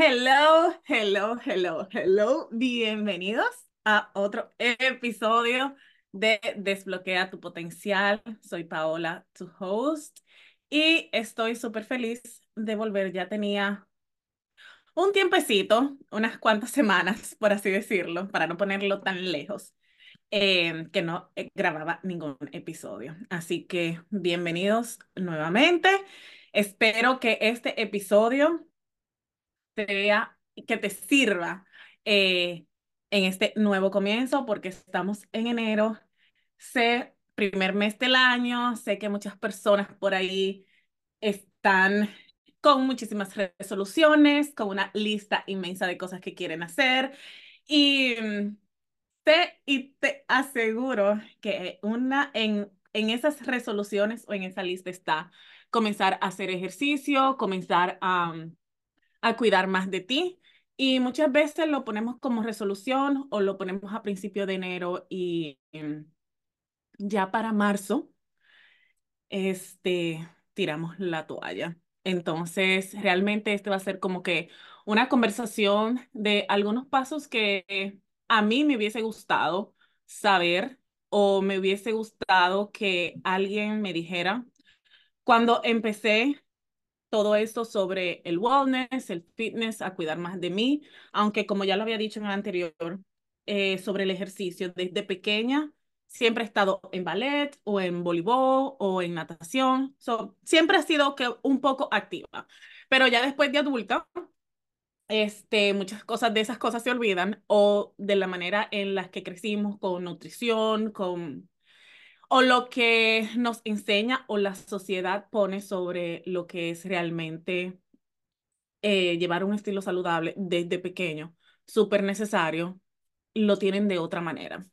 Hello, hello, hello, hello. Bienvenidos a otro episodio de Desbloquea tu potencial. Soy Paola, tu host, y estoy súper feliz de volver. Ya tenía un tiempecito, unas cuantas semanas, por así decirlo, para no ponerlo tan lejos, eh, que no eh, grababa ningún episodio. Así que bienvenidos nuevamente. Espero que este episodio que te sirva eh, en este nuevo comienzo, porque estamos en enero, sé, primer mes del año, sé que muchas personas por ahí están con muchísimas resoluciones, con una lista inmensa de cosas que quieren hacer y sé y te aseguro que una en, en esas resoluciones o en esa lista está comenzar a hacer ejercicio, comenzar a a cuidar más de ti. Y muchas veces lo ponemos como resolución o lo ponemos a principio de enero y em, ya para marzo, este, tiramos la toalla. Entonces, realmente este va a ser como que una conversación de algunos pasos que a mí me hubiese gustado saber o me hubiese gustado que alguien me dijera cuando empecé todo esto sobre el wellness, el fitness, a cuidar más de mí, aunque como ya lo había dicho en el anterior, eh, sobre el ejercicio, desde pequeña siempre he estado en ballet o en voleibol o en natación, siempre he sido que un poco activa, pero ya después de adulta, este, muchas cosas de esas cosas se olvidan o de la manera en la que crecimos con nutrición, con o lo que nos enseña o la sociedad pone sobre lo que es realmente eh, llevar un estilo saludable desde pequeño, súper necesario, lo tienen de otra manera.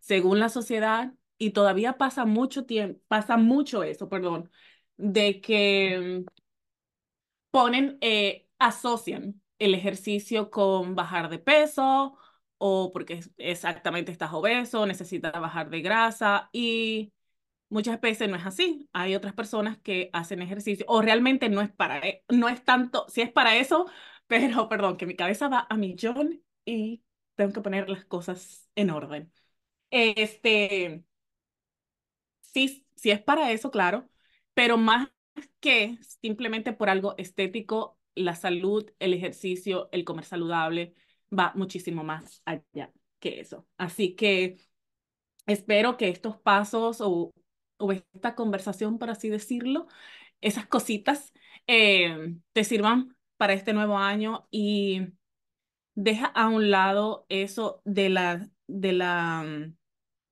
Según la sociedad, y todavía pasa mucho tiempo, pasa mucho eso, perdón, de que ponen, eh, asocian el ejercicio con bajar de peso o porque exactamente estás obeso, necesitas bajar de grasa y muchas veces no es así. Hay otras personas que hacen ejercicio o realmente no es para, e, no es tanto, si es para eso, pero perdón, que mi cabeza va a millón y tengo que poner las cosas en orden. Este, sí, sí es para eso, claro, pero más que simplemente por algo estético, la salud, el ejercicio, el comer saludable, va muchísimo más allá que eso. Así que espero que estos pasos o, o esta conversación, por así decirlo, esas cositas eh, te sirvan para este nuevo año y deja a un lado eso de la, de la,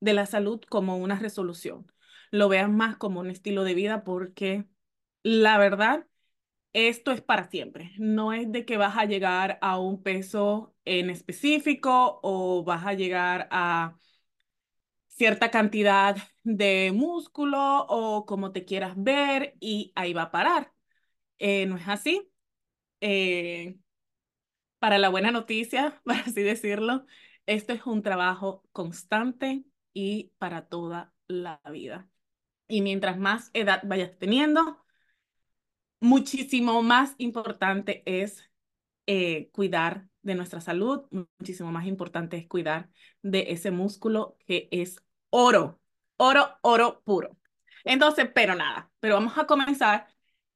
de la salud como una resolución. Lo veas más como un estilo de vida porque la verdad esto es para siempre. No es de que vas a llegar a un peso en específico o vas a llegar a cierta cantidad de músculo o como te quieras ver y ahí va a parar. Eh, no es así. Eh, para la buena noticia, por así decirlo, esto es un trabajo constante y para toda la vida. Y mientras más edad vayas teniendo, muchísimo más importante es eh, cuidar de nuestra salud, muchísimo más importante es cuidar de ese músculo que es oro, oro, oro puro. Entonces, pero nada, pero vamos a comenzar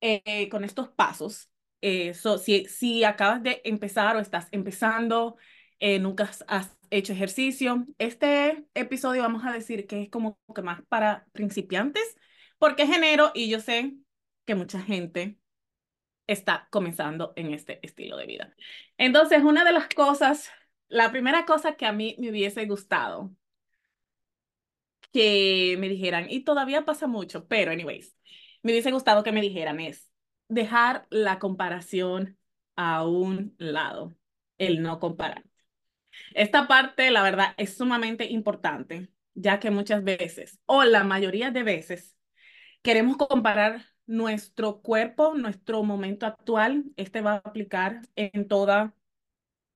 eh, con estos pasos. Eh, si, si acabas de empezar o estás empezando, nunca has hecho ejercicio, este episodio vamos a decir que es como que más para principiantes, porque es enero y yo sé que mucha gente está comenzando en este estilo de vida. Entonces, una de las cosas, la primera cosa que a mí me hubiese gustado que me dijeran, y todavía pasa mucho, pero anyways, me hubiese gustado que me dijeran es dejar la comparación a un lado, el no comparar. Esta parte, la verdad, es sumamente importante, ya que muchas veces, o la mayoría de veces, queremos comparar nuestro cuerpo, nuestro momento actual, este va a aplicar en, toda,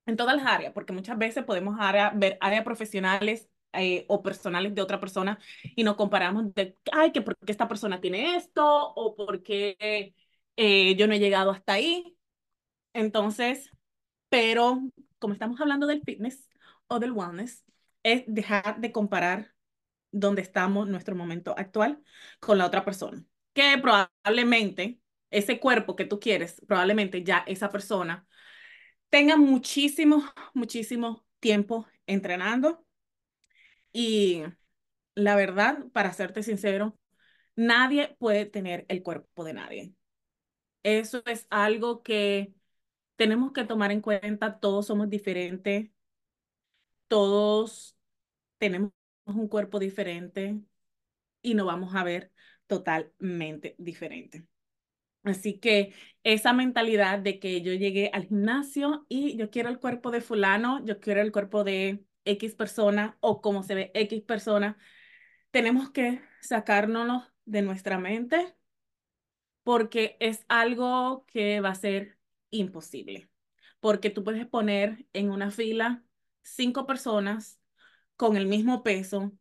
en todas las áreas, porque muchas veces podemos ver áreas profesionales eh, o personales de otra persona y nos comparamos de, ay, que porque esta persona tiene esto o porque eh, yo no he llegado hasta ahí. Entonces, pero como estamos hablando del fitness o del wellness, es dejar de comparar dónde estamos, nuestro momento actual, con la otra persona. Que probablemente ese cuerpo que tú quieres, probablemente ya esa persona tenga muchísimo, muchísimo tiempo entrenando. Y la verdad, para serte sincero, nadie puede tener el cuerpo de nadie. Eso es algo que tenemos que tomar en cuenta. Todos somos diferentes. Todos tenemos un cuerpo diferente y nos vamos a ver totalmente diferente. Así que esa mentalidad de que yo llegué al gimnasio y yo quiero el cuerpo de fulano, yo quiero el cuerpo de X persona o como se ve X persona, tenemos que sacárnoslo de nuestra mente porque es algo que va a ser imposible. Porque tú puedes poner en una fila cinco personas con el mismo peso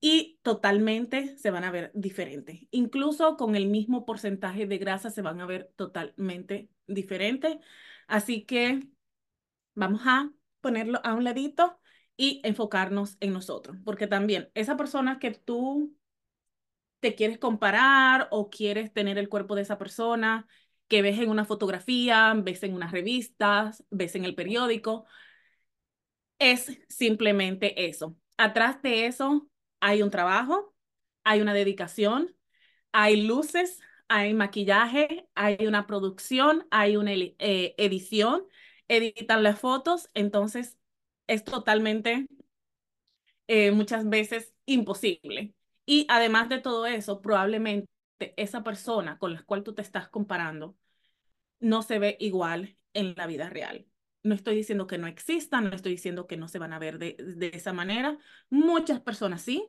y totalmente se van a ver diferentes. Incluso con el mismo porcentaje de grasa se van a ver totalmente diferentes. Así que vamos a ponerlo a un ladito y enfocarnos en nosotros, porque también esa persona que tú te quieres comparar o quieres tener el cuerpo de esa persona que ves en una fotografía, ves en unas revistas, ves en el periódico, es simplemente eso. Atrás de eso hay un trabajo, hay una dedicación, hay luces, hay maquillaje, hay una producción, hay una eh, edición, editan las fotos, entonces es totalmente eh, muchas veces imposible. Y además de todo eso, probablemente esa persona con la cual tú te estás comparando no se ve igual en la vida real. No estoy diciendo que no existan, no estoy diciendo que no se van a ver de, de esa manera. Muchas personas sí,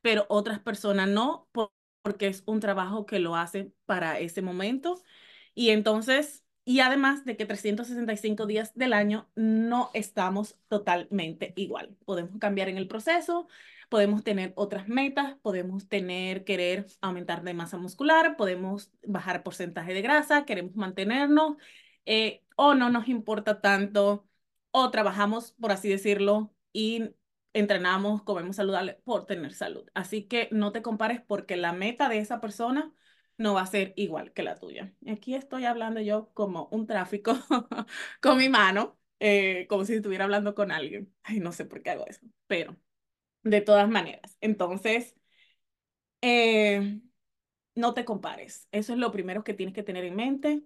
pero otras personas no, porque es un trabajo que lo hacen para ese momento. Y entonces y además de que 365 días del año no estamos totalmente igual. Podemos cambiar en el proceso, podemos tener otras metas, podemos tener, querer aumentar de masa muscular, podemos bajar porcentaje de grasa, queremos mantenernos, eh, o no nos importa tanto, o trabajamos, por así decirlo, y entrenamos, comemos saludable por tener salud. Así que no te compares porque la meta de esa persona no va a ser igual que la tuya. Aquí estoy hablando yo como un tráfico con mi mano, eh, como si estuviera hablando con alguien. Ay, no sé por qué hago eso, pero de todas maneras. Entonces, eh, no te compares. Eso es lo primero que tienes que tener en mente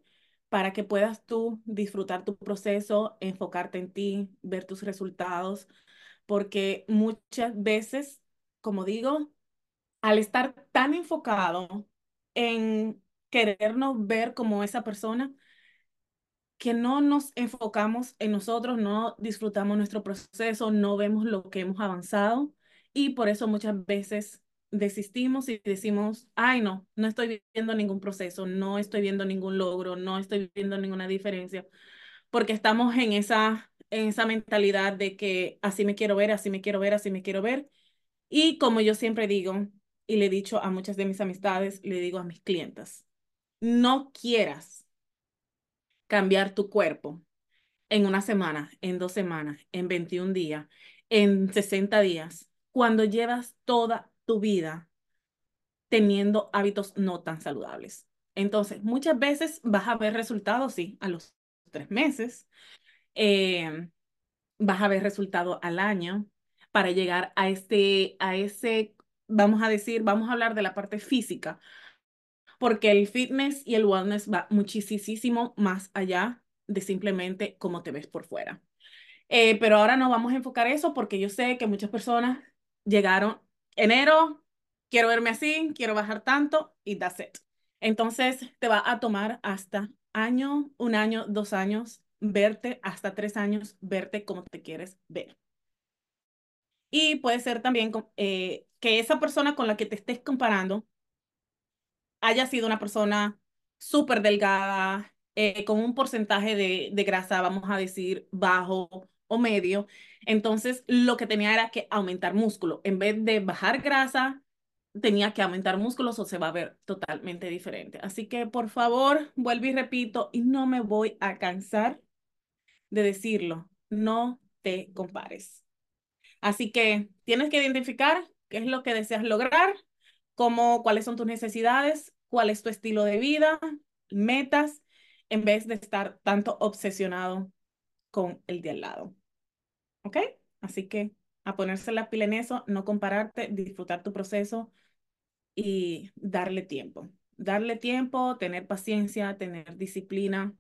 para que puedas tú disfrutar tu proceso, enfocarte en ti, ver tus resultados, porque muchas veces, como digo, al estar tan enfocado en querernos ver como esa persona, que no nos enfocamos en nosotros, no disfrutamos nuestro proceso, no vemos lo que hemos avanzado y por eso muchas veces desistimos y decimos, ay no, no estoy viendo ningún proceso, no estoy viendo ningún logro, no estoy viendo ninguna diferencia, porque estamos en esa, en esa mentalidad de que así me quiero ver, así me quiero ver, así me quiero ver. Y como yo siempre digo, y le he dicho a muchas de mis amistades, le digo a mis clientas, no quieras cambiar tu cuerpo en una semana, en dos semanas, en 21 días, en 60 días, cuando llevas toda tu vida teniendo hábitos no tan saludables. Entonces, muchas veces vas a ver resultados, sí, a los tres meses, eh, vas a ver resultados al año para llegar a, este, a ese vamos a decir, vamos a hablar de la parte física, porque el fitness y el wellness va muchísimo más allá de simplemente cómo te ves por fuera. Eh, pero ahora no vamos a enfocar eso porque yo sé que muchas personas llegaron enero, quiero verme así, quiero bajar tanto y that's it. Entonces te va a tomar hasta año, un año, dos años, verte, hasta tres años, verte como te quieres ver. Y puede ser también eh, que esa persona con la que te estés comparando haya sido una persona súper delgada, eh, con un porcentaje de, de grasa, vamos a decir, bajo o medio. Entonces, lo que tenía era que aumentar músculo. En vez de bajar grasa, tenía que aumentar músculos o se va a ver totalmente diferente. Así que, por favor, vuelvo y repito, y no me voy a cansar de decirlo, no te compares. Así que tienes que identificar qué es lo que deseas lograr, cómo, cuáles son tus necesidades, cuál es tu estilo de vida, metas, en vez de estar tanto obsesionado con el de al lado. ¿Ok? Así que a ponerse la pila en eso, no compararte, disfrutar tu proceso y darle tiempo. Darle tiempo, tener paciencia, tener disciplina.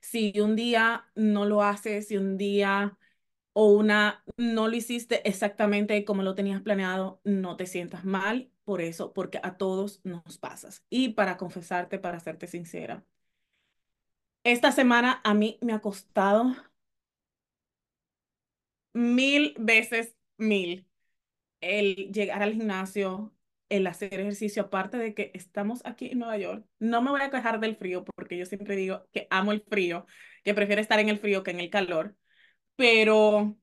Si un día no lo haces, si un día o una no lo hiciste exactamente como lo tenías planeado, no te sientas mal por eso, porque a todos nos pasas. Y para confesarte, para serte sincera, esta semana a mí me ha costado mil veces mil el llegar al gimnasio, el hacer ejercicio, aparte de que estamos aquí en Nueva York. No me voy a quejar del frío, porque yo siempre digo que amo el frío, que prefiero estar en el frío que en el calor, pero...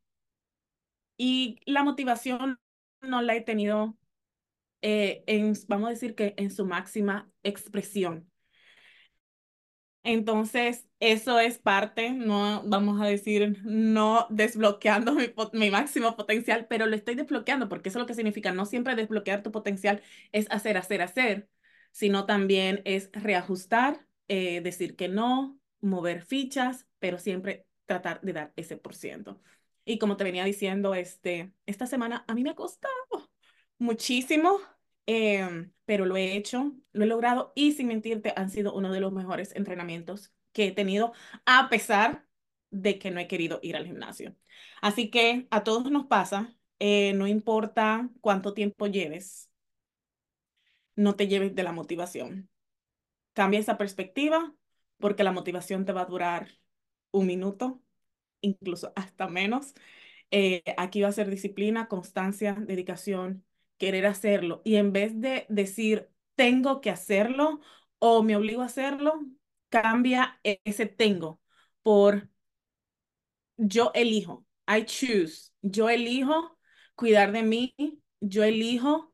Y la motivación no la he tenido, eh, en, vamos a decir que en su máxima expresión. Entonces, eso es parte, no vamos a decir, no desbloqueando mi, mi, máximo potencial, pero lo estoy desbloqueando porque eso es lo que significa, no siempre desbloquear tu potencial es hacer, hacer, hacer, sino también es reajustar, eh, decir que no, mover fichas, pero siempre tratar de dar ese por ciento. Y como te venía diciendo, este, esta semana a mí me ha costado muchísimo Em, pero lo he hecho, lo he logrado y sin mentirte han sido uno de los mejores entrenamientos que he tenido a pesar de que no he querido ir al gimnasio. Así que a todos nos pasa, eh, no importa cuánto tiempo lleves, no te lleves de la motivación. Cambia esa perspectiva porque la motivación te va a durar un minuto, incluso hasta menos. Eh, aquí va a ser disciplina, constancia, dedicación querer hacerlo. Y en vez de decir, tengo que hacerlo o me obligo a hacerlo, cambia ese tengo por yo elijo. I choose. Yo elijo cuidar de mí. Yo elijo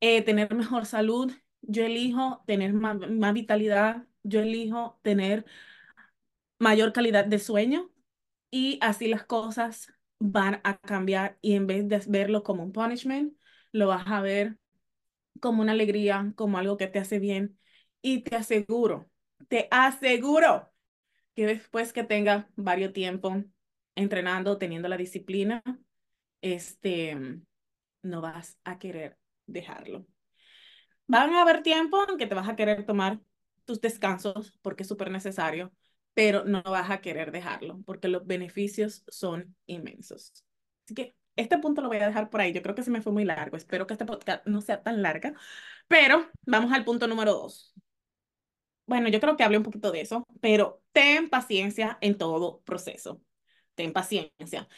eh, tener mejor salud. Yo elijo tener más, más vitalidad. Yo elijo tener mayor calidad de sueño. Y así las cosas van a cambiar y en vez de verlo como un punishment, lo vas a ver como una alegría, como algo que te hace bien. Y te aseguro, te aseguro que después que tengas varios tiempo entrenando, teniendo la disciplina, este, no vas a querer dejarlo. Van a haber tiempo en que te vas a querer tomar tus descansos porque es súper necesario, pero no vas a querer dejarlo porque los beneficios son inmensos. Así que este punto lo voy a dejar por ahí. Yo creo que se me fue muy largo. Espero que este podcast no sea tan larga. Pero vamos al punto número dos. Bueno, yo creo que hablé un poquito de eso, pero ten paciencia en todo proceso. Ten paciencia.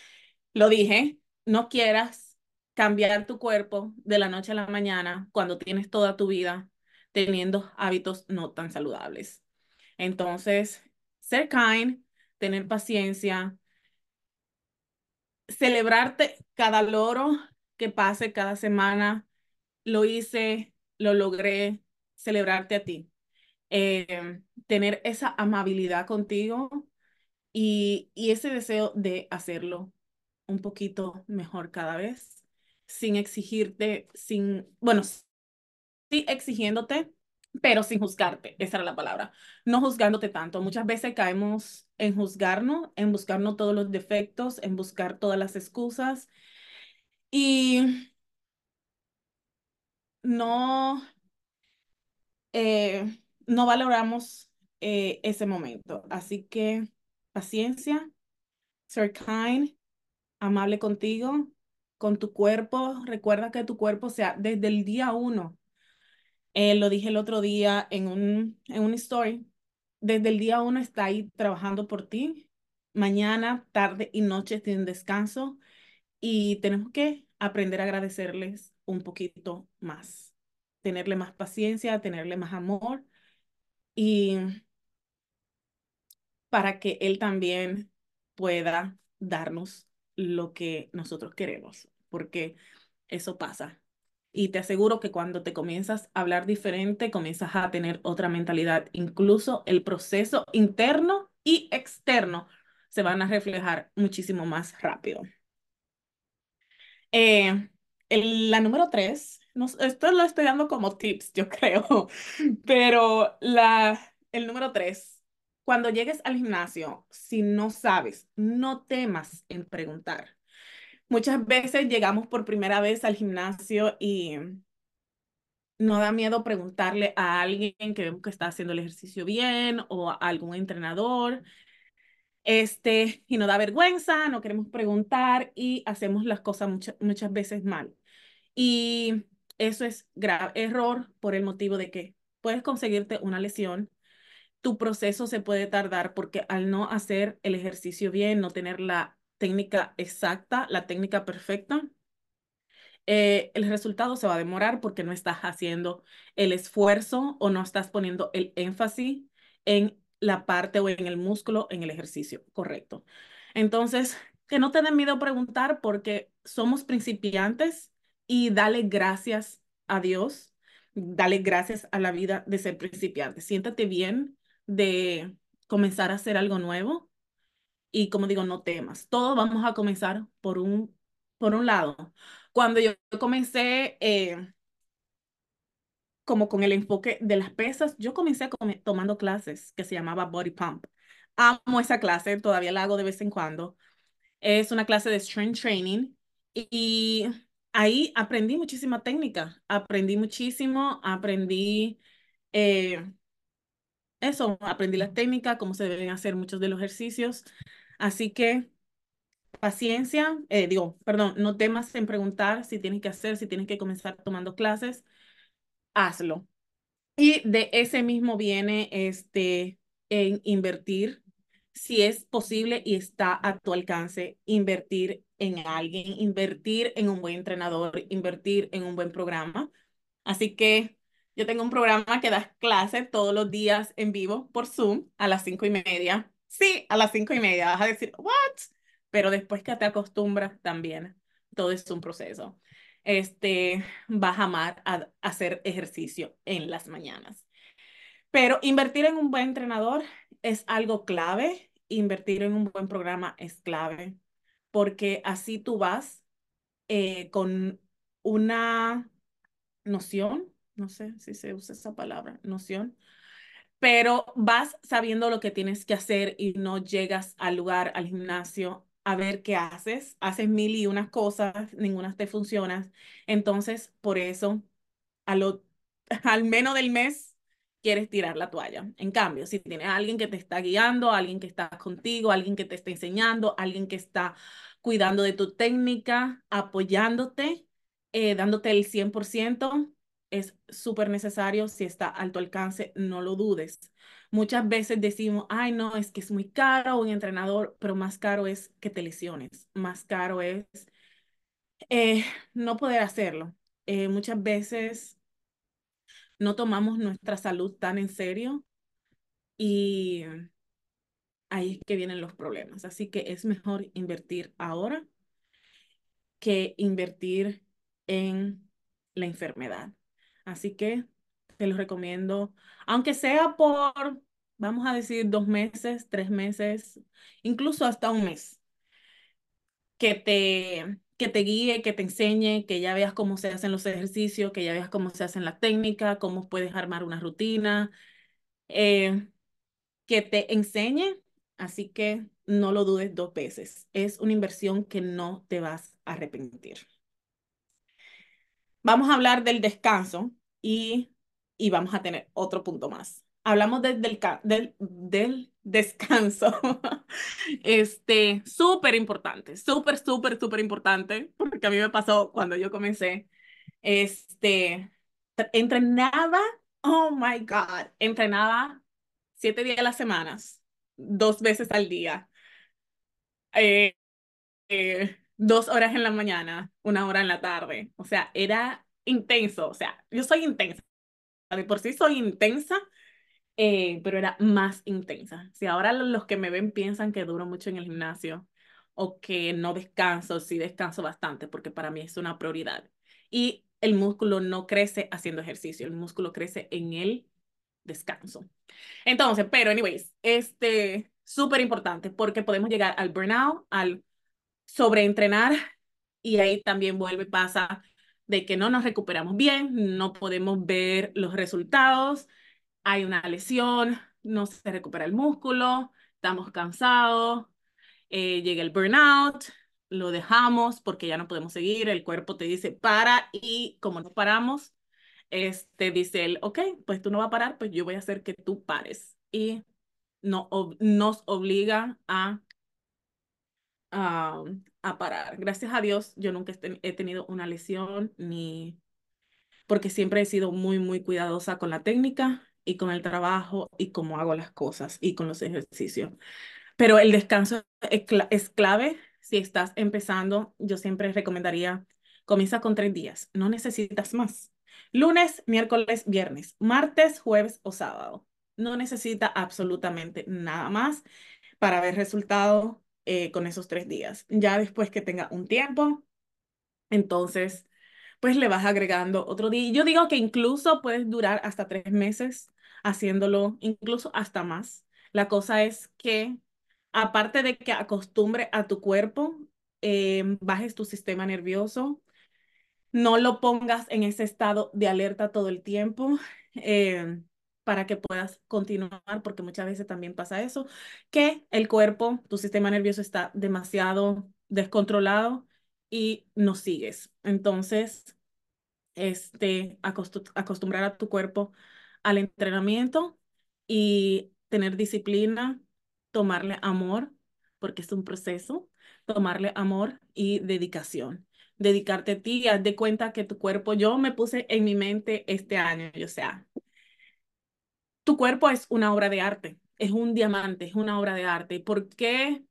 Lo dije, no quieras cambiar tu cuerpo de la noche a la mañana cuando tienes toda tu vida teniendo hábitos no tan saludables. Entonces, ser kind, tener paciencia, celebrarte cada logro que pase cada semana. Lo hice, lo logré, celebrarte a ti. Eh, tener esa amabilidad contigo y, y ese deseo de hacerlo un poquito mejor cada vez, sin exigirte, sin, bueno, sí exigiéndote, pero sin juzgarte, esa era la palabra, no juzgándote tanto. Muchas veces caemos en juzgarnos, en buscarnos todos los defectos, en buscar todas las excusas y no, eh, no valoramos eh, ese momento. Así que paciencia, ser kind, amable contigo, con tu cuerpo. Recuerda que tu cuerpo sea desde el día uno eh, lo dije el otro día en un, en un story. Desde el día uno está ahí trabajando por ti. Mañana, tarde y noche tienen descanso y tenemos que aprender a agradecerles un poquito más, tenerle más paciencia, tenerle más amor y para que él también pueda darnos lo que nosotros queremos, porque eso pasa. Y te aseguro que cuando te comienzas a hablar diferente, comienzas a tener otra mentalidad. Incluso el proceso interno y externo se van a reflejar muchísimo más rápido. Eh, la número tres, no, esto lo estoy dando como tips, yo creo, pero la, el número tres, cuando llegues al gimnasio, si no sabes, no temas en preguntar. Muchas veces llegamos por primera vez al gimnasio y no da miedo preguntarle a alguien que vemos que está haciendo el ejercicio bien o a algún entrenador. Este, y no da vergüenza, no queremos preguntar y hacemos las cosas muchas veces mal. Y eso es grave error por el motivo de que puedes conseguirte una lesión, tu proceso se puede tardar porque al no hacer el ejercicio bien, no tener la técnica exacta, la técnica perfecta, eh, el resultado se va a demorar porque no estás haciendo el esfuerzo o no estás poniendo el énfasis en la parte o en el músculo en el ejercicio correcto. Entonces, que no te den miedo preguntar porque somos principiantes y dale gracias a Dios, dale gracias a la vida de ser principiante. Siéntate bien de comenzar a hacer algo nuevo y como digo, no temas. Todos vamos a comenzar por un, por un lado. Cuando yo comencé eh, como con el enfoque de las pesas, yo comencé tomando clases que se llamaba Body Pump. Amo esa clase, todavía la hago de vez en cuando. Es una clase de strength training y ahí aprendí muchísima técnica, aprendí muchísimo, aprendí eh, eso, aprendí la técnica, cómo se deben hacer muchos de los ejercicios. Así que paciencia, eh, digo, perdón, no temas en preguntar si tienes que hacer, si tienes que comenzar tomando clases, hazlo. Y de ese mismo viene este, en invertir, si es posible y está a tu alcance, invertir en alguien, invertir en un buen entrenador, invertir en un buen programa. Así que yo tengo un programa que da clases todos los días en vivo por Zoom a las cinco y media. Sí, a las cinco y media. Vas a decir, ¿what? Pero después que te acostumbras también, todo es un proceso. Este, vas a amar a hacer ejercicio en las mañanas. Pero invertir en un buen entrenador es algo clave. Invertir en un buen programa es clave porque así tú vas eh, con una noción, no sé si se usa esa palabra, noción, pero vas sabiendo lo que tienes que hacer y no llegas al lugar, al gimnasio, a ver qué haces, haces mil y unas cosas, ninguna te funciona. Entonces, por eso, a lo, al menos del mes, quieres tirar la toalla. En cambio, si tienes alguien que te está guiando, alguien que está contigo, alguien que te está enseñando, alguien que está cuidando de tu técnica, apoyándote, eh, dándote el 100%, es súper necesario. Si está a alcance, no lo dudes. Muchas veces decimos, ay, no, es que es muy caro un entrenador, pero más caro es que te lesiones, más caro es eh, no poder hacerlo. Eh, muchas veces no tomamos nuestra salud tan en serio y ahí es que vienen los problemas. Así que es mejor invertir ahora que invertir en la enfermedad. Así que te lo recomiendo, aunque sea por, vamos a decir, dos meses, tres meses, incluso hasta un mes, que te, que te guíe, que te enseñe, que ya veas cómo se hacen los ejercicios, que ya veas cómo se hacen la técnica, cómo puedes armar una rutina, eh, que te enseñe, así que no lo dudes dos veces. Es una inversión que no te vas a arrepentir. Vamos a hablar del descanso y, y vamos a tener otro punto más. Hablamos del, del, del descanso. Este, súper importante, súper, súper, súper importante, porque a mí me pasó cuando yo comencé, este, entrenaba, oh my God, entrenaba siete días a las semanas, dos veces al día, eh, eh, dos horas en la mañana, una hora en la tarde, o sea, era intenso, o sea, yo soy intensa, de por sí soy intensa, eh, pero era más intensa. Si ahora los que me ven piensan que duro mucho en el gimnasio o que no descanso, sí descanso bastante porque para mí es una prioridad. Y el músculo no crece haciendo ejercicio, el músculo crece en el descanso. Entonces, pero anyways, este, súper importante porque podemos llegar al burnout, al sobreentrenar y ahí también vuelve, pasa de que no nos recuperamos bien, no podemos ver los resultados, hay una lesión, no se recupera el músculo, estamos cansados, eh, llega el burnout, lo dejamos porque ya no podemos seguir, el cuerpo te dice para y como no paramos, este dice él, ok, pues tú no vas a parar, pues yo voy a hacer que tú pares. Y no, nos obliga a, a, parar. Gracias a Dios, yo nunca he tenido una lesión ni porque siempre he sido muy, muy cuidadosa con la técnica y con el trabajo y cómo hago las cosas y con los ejercicios. Pero el descanso es clave si estás empezando. Yo siempre recomendaría, comienza con tres días, no necesitas más. Lunes, miércoles, viernes, martes, jueves o sábado. No necesita absolutamente nada más para ver resultado eh, con esos tres días. Ya después que tenga un tiempo, entonces, pues le vas agregando otro día. Yo digo que incluso puedes durar hasta tres meses haciéndolo, incluso hasta más. La cosa es que, aparte de que acostumbre a tu cuerpo, eh, bajes tu sistema nervioso, no lo pongas en ese estado de alerta todo el tiempo eh, para que puedas continuar, porque muchas veces también pasa eso, que el cuerpo, tu sistema nervioso está demasiado descontrolado y no sigues. Entonces, este, acostumbrar a tu cuerpo al entrenamiento y tener disciplina, tomarle amor, porque es un proceso, tomarle amor y dedicación dedicarte a ti, haz de cuenta que tu cuerpo, yo me puse en mi mente este año, o sea, tu cuerpo es una obra de arte, es un diamante, es una obra de arte. ¿Por qué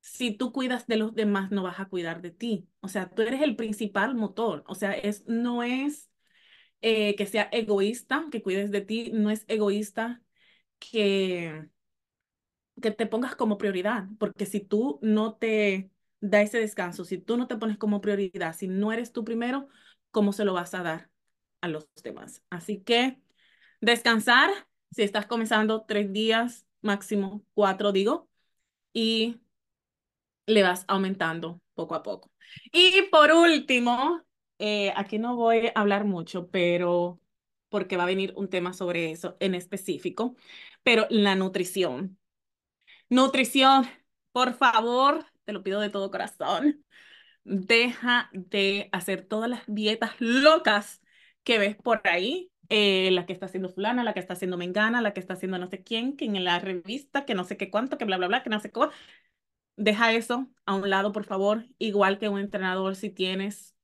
si tú cuidas de los demás no vas a cuidar de ti? O sea, tú eres el principal motor, o sea, es, no es eh, que sea egoísta, que cuides de ti, no es egoísta que, que te pongas como prioridad, porque si tú no te da ese descanso. Si tú no te pones como prioridad, si no eres tú primero, ¿cómo se lo vas a dar a los demás? Así que descansar, si estás comenzando tres días, máximo cuatro, digo, y le vas aumentando poco a poco. Y por último, eh, aquí no voy a hablar mucho, pero porque va a venir un tema sobre eso en específico, pero la nutrición. Nutrición, por favor, te lo pido de todo corazón. Deja de hacer todas las dietas locas que ves por ahí. Eh, la que está haciendo fulana, la que está haciendo mengana, la que está haciendo no sé quién, que en la revista, que no sé qué cuánto, que bla, bla, bla, que no sé cómo. Deja eso a un lado, por favor. Igual que un entrenador, si tienes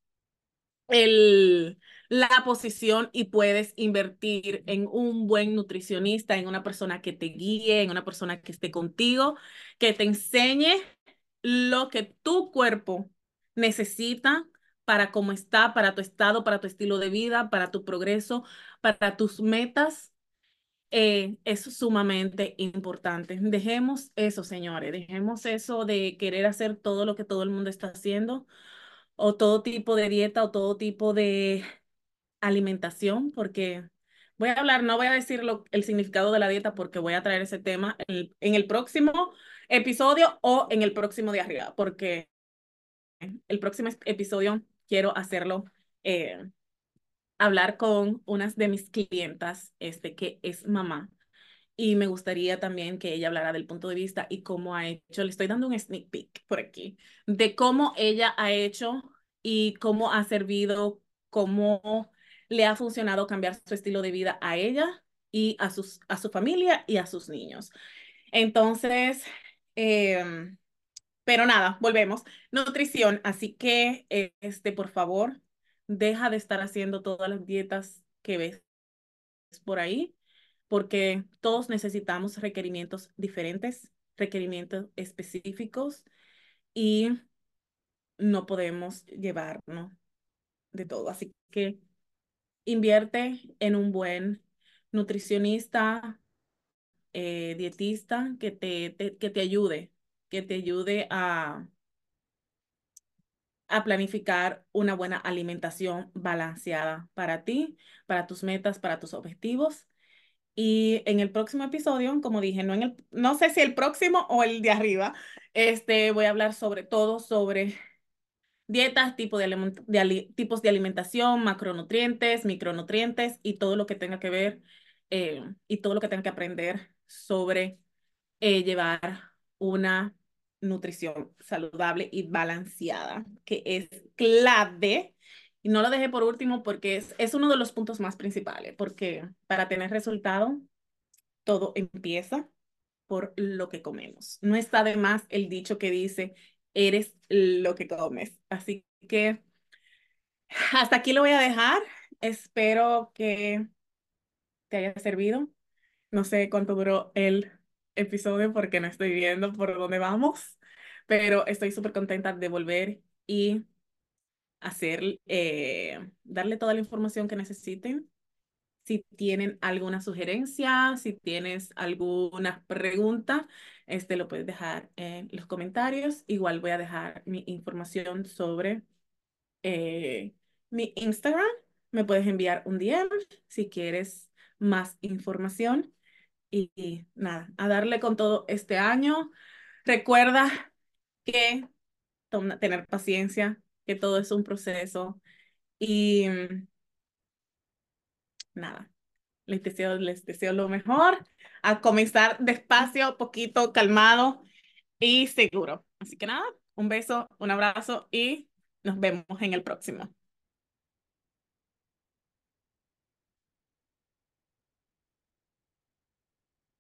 el, la posición y puedes invertir en un buen nutricionista, en una persona que te guíe, en una persona que esté contigo, que te enseñe lo que tu cuerpo necesita para cómo está, para tu estado, para tu estilo de vida, para tu progreso, para tus metas, eh, es sumamente importante. Dejemos eso, señores, dejemos eso de querer hacer todo lo que todo el mundo está haciendo o todo tipo de dieta o todo tipo de alimentación, porque voy a hablar, no voy a decir el significado de la dieta porque voy a traer ese tema en el próximo episodio o en el próximo de arriba, porque el próximo episodio quiero hacerlo, eh, hablar con unas de mis clientas, este, que es mamá. Y me gustaría también que ella hablara del punto de vista y cómo ha hecho, le estoy dando un sneak peek por aquí, de cómo ella ha hecho y cómo ha servido, cómo le ha funcionado cambiar su estilo de vida a ella y a, sus, a su familia y a sus niños. Entonces, Em, pero nada, volvemos. Nutrición, así que, este, por favor, deja de estar haciendo todas las dietas que ves por ahí, porque todos necesitamos requerimientos diferentes, requerimientos específicos y no podemos llevarnos de todo. Así que invierte en un buen nutricionista, eh, dietista que te, que te ayude, que te ayude a, a planificar una buena alimentación balanceada para ti, para tus metas, para tus objetivos. Y en el próximo episodio, como dije, no, en el, no sé si el próximo o el de arriba, este, voy a hablar sobre todo sobre dietas, tipo de, de tipos de alimentación, macronutrientes, micronutrientes y todo lo que tenga que ver eh, y todo lo que tenga que aprender sobre eh, llevar una nutrición saludable y balanceada, que es clave. Y no lo dejé por último porque es, es uno de los puntos más principales, porque para tener resultado, todo empieza por lo que comemos. No está de más el dicho que dice, eres lo que comes. Así que hasta aquí lo voy a dejar. Espero que te haya servido. No sé cuánto duró el episodio porque no estoy viendo por dónde vamos, pero estoy súper contenta de volver y hacer, eh, darle toda la información que necesiten. Si tienen alguna sugerencia, si tienes alguna pregunta, este lo puedes dejar en los comentarios. Igual voy a dejar mi información sobre eh, mi Instagram. Me puedes enviar un DM si quieres más información. Y, nada, a darle con todo este año. Recuerda que tener paciencia, que todo es un proceso. Y nada, les deseo, les deseo lo mejor. A comenzar despacio, poquito, calmado y seguro. Así que nada, un beso, un abrazo y nos vemos en el próximo.